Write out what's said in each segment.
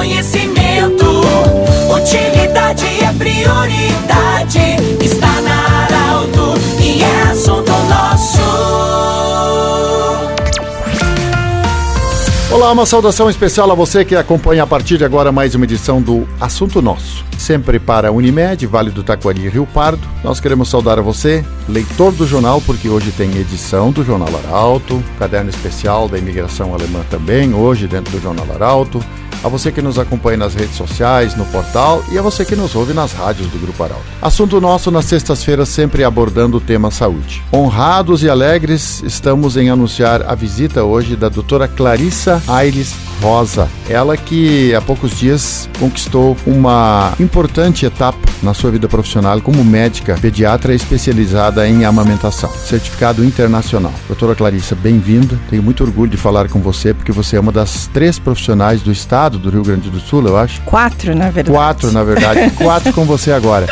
conhecimento. Utilidade é prioridade. Está na Arauto e é assunto nosso. Olá, uma saudação especial a você que acompanha a partir de agora mais uma edição do Assunto Nosso. Sempre para Unimed, Vale do Taquari e Rio Pardo. Nós queremos saudar a você, leitor do jornal, porque hoje tem edição do Jornal Arauto, caderno especial da imigração alemã também, hoje dentro do Jornal Arauto a você que nos acompanha nas redes sociais, no portal e a você que nos ouve nas rádios do Grupo Arauto. Assunto nosso nas sextas-feiras sempre abordando o tema saúde. Honrados e alegres, estamos em anunciar a visita hoje da doutora Clarissa Aires Rosa. Ela que há poucos dias conquistou uma importante etapa na sua vida profissional como médica pediatra especializada em amamentação, certificado internacional. Doutora Clarissa, bem-vinda. Tenho muito orgulho de falar com você porque você é uma das três profissionais do estado do Rio Grande do Sul, eu acho. Quatro, na verdade. Quatro, na verdade. Quatro com você agora,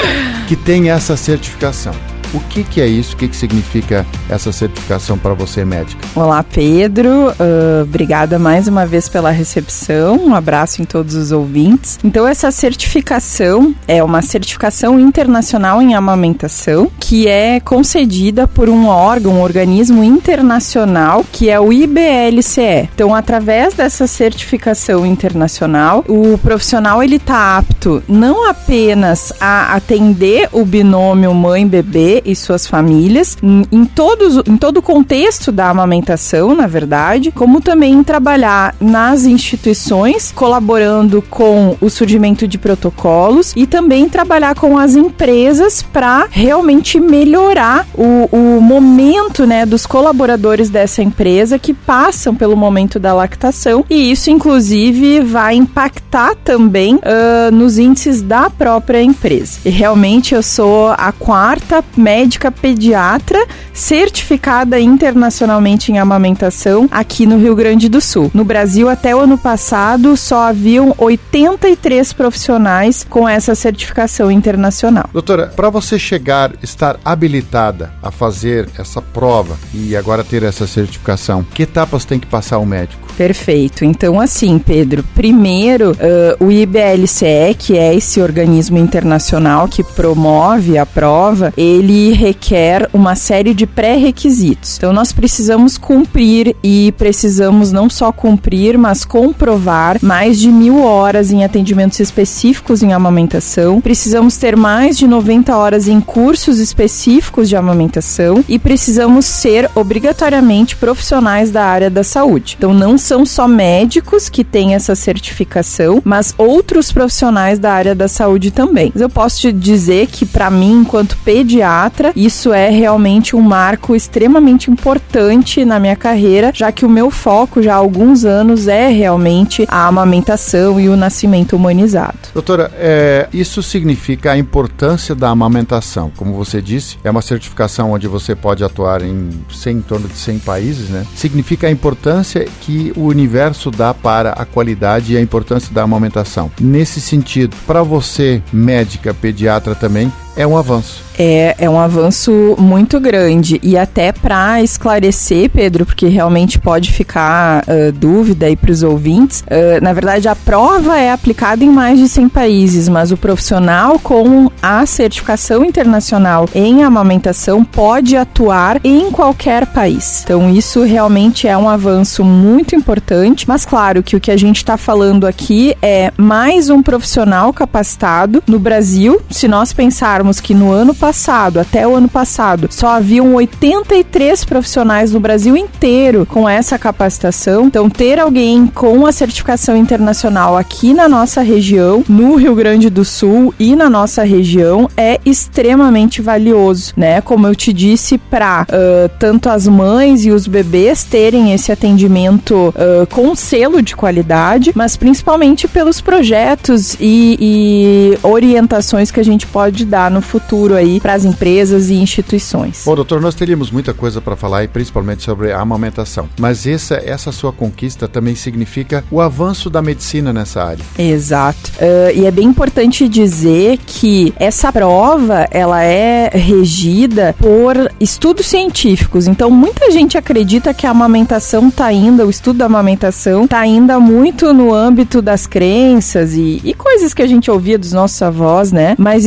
que tem essa certificação. O que, que é isso? O que, que significa essa certificação para você, médica? Olá, Pedro. Uh, obrigada mais uma vez pela recepção. Um abraço em todos os ouvintes. Então, essa certificação é uma certificação internacional em amamentação que é concedida por um órgão, um organismo internacional que é o IBLCE. Então, através dessa certificação internacional, o profissional ele está apto não apenas a atender o binômio mãe-bebê e suas famílias em, em, todos, em todo o contexto da amamentação, na verdade, como também trabalhar nas instituições, colaborando com o surgimento de protocolos e também trabalhar com as empresas para realmente melhorar o, o momento né, dos colaboradores dessa empresa que passam pelo momento da lactação e isso, inclusive, vai impactar também uh, nos índices da própria empresa. E realmente eu sou a quarta médica pediatra certificada internacionalmente em amamentação aqui no Rio Grande do Sul. No Brasil, até o ano passado, só haviam 83 profissionais com essa certificação internacional. Doutora, para você chegar, estar habilitada a fazer essa prova e agora ter essa certificação, que etapas tem que passar o médico? Perfeito. Então, assim, Pedro, primeiro, uh, o IBLCE, que é esse organismo internacional que promove a prova, ele requer uma série de pré-requisitos. Então, nós precisamos cumprir e precisamos não só cumprir, mas comprovar mais de mil horas em atendimentos específicos em amamentação. Precisamos ter mais de 90 horas em cursos específicos de amamentação e precisamos ser obrigatoriamente profissionais da área da saúde. Então, não são só médicos que têm essa certificação, mas outros profissionais da área da saúde também. Eu posso te dizer que, para mim, enquanto pediatra, isso é realmente um marco extremamente importante na minha carreira, já que o meu foco já há alguns anos é realmente a amamentação e o nascimento humanizado. Doutora, é, isso significa a importância da amamentação. Como você disse, é uma certificação onde você pode atuar em, 100, em torno de 100 países, né? Significa a importância que o universo dá para a qualidade e a importância da amamentação. Nesse sentido, para você, médica, pediatra também, é um avanço. É, é um avanço muito grande. E até para esclarecer, Pedro, porque realmente pode ficar uh, dúvida aí para os ouvintes, uh, na verdade a prova é aplicada em mais de 100 países, mas o profissional com a certificação internacional em amamentação pode atuar em qualquer país. Então isso realmente é um avanço muito importante, mas claro que o que a gente está falando aqui é mais um profissional capacitado no Brasil. Se nós pensarmos que no ano passado, até o ano passado, só haviam 83 profissionais no Brasil inteiro com essa capacitação. Então, ter alguém com a certificação internacional aqui na nossa região, no Rio Grande do Sul e na nossa região, é extremamente valioso, né? Como eu te disse, para uh, tanto as mães e os bebês terem esse atendimento uh, com selo de qualidade, mas principalmente pelos projetos e, e orientações que a gente pode dar no no futuro aí para as empresas e instituições. Bom, doutor, nós teríamos muita coisa para falar e principalmente sobre a amamentação. Mas essa, essa sua conquista também significa o avanço da medicina nessa área. Exato. Uh, e é bem importante dizer que essa prova ela é regida por estudos científicos. Então, muita gente acredita que a amamentação está ainda, o estudo da amamentação está ainda muito no âmbito das crenças e, e coisas que a gente ouvia dos nossos avós, né? Mas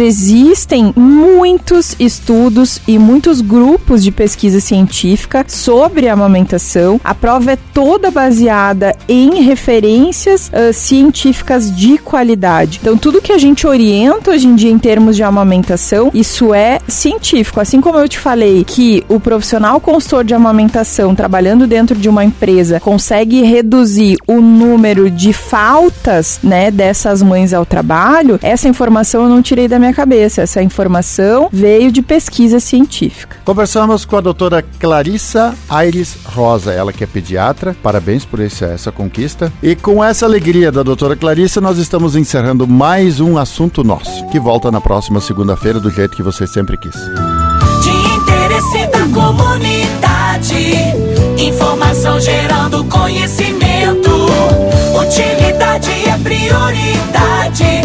existem muitos estudos e muitos grupos de pesquisa científica sobre a amamentação. A prova é toda baseada em referências uh, científicas de qualidade. Então, tudo que a gente orienta hoje em dia em termos de amamentação, isso é científico. Assim como eu te falei que o profissional consultor de amamentação trabalhando dentro de uma empresa consegue reduzir o número de faltas, né, dessas mães ao trabalho, essa informação eu não tirei da minha cabeça. Essa informação veio de pesquisa científica. Conversamos com a doutora Clarissa Aires Rosa, ela que é pediatra. Parabéns por esse, essa conquista. E com essa alegria da doutora Clarissa, nós estamos encerrando mais um assunto nosso, que volta na próxima segunda-feira do jeito que você sempre quis. De interesse da comunidade, informação gerando conhecimento. Utilidade é prioridade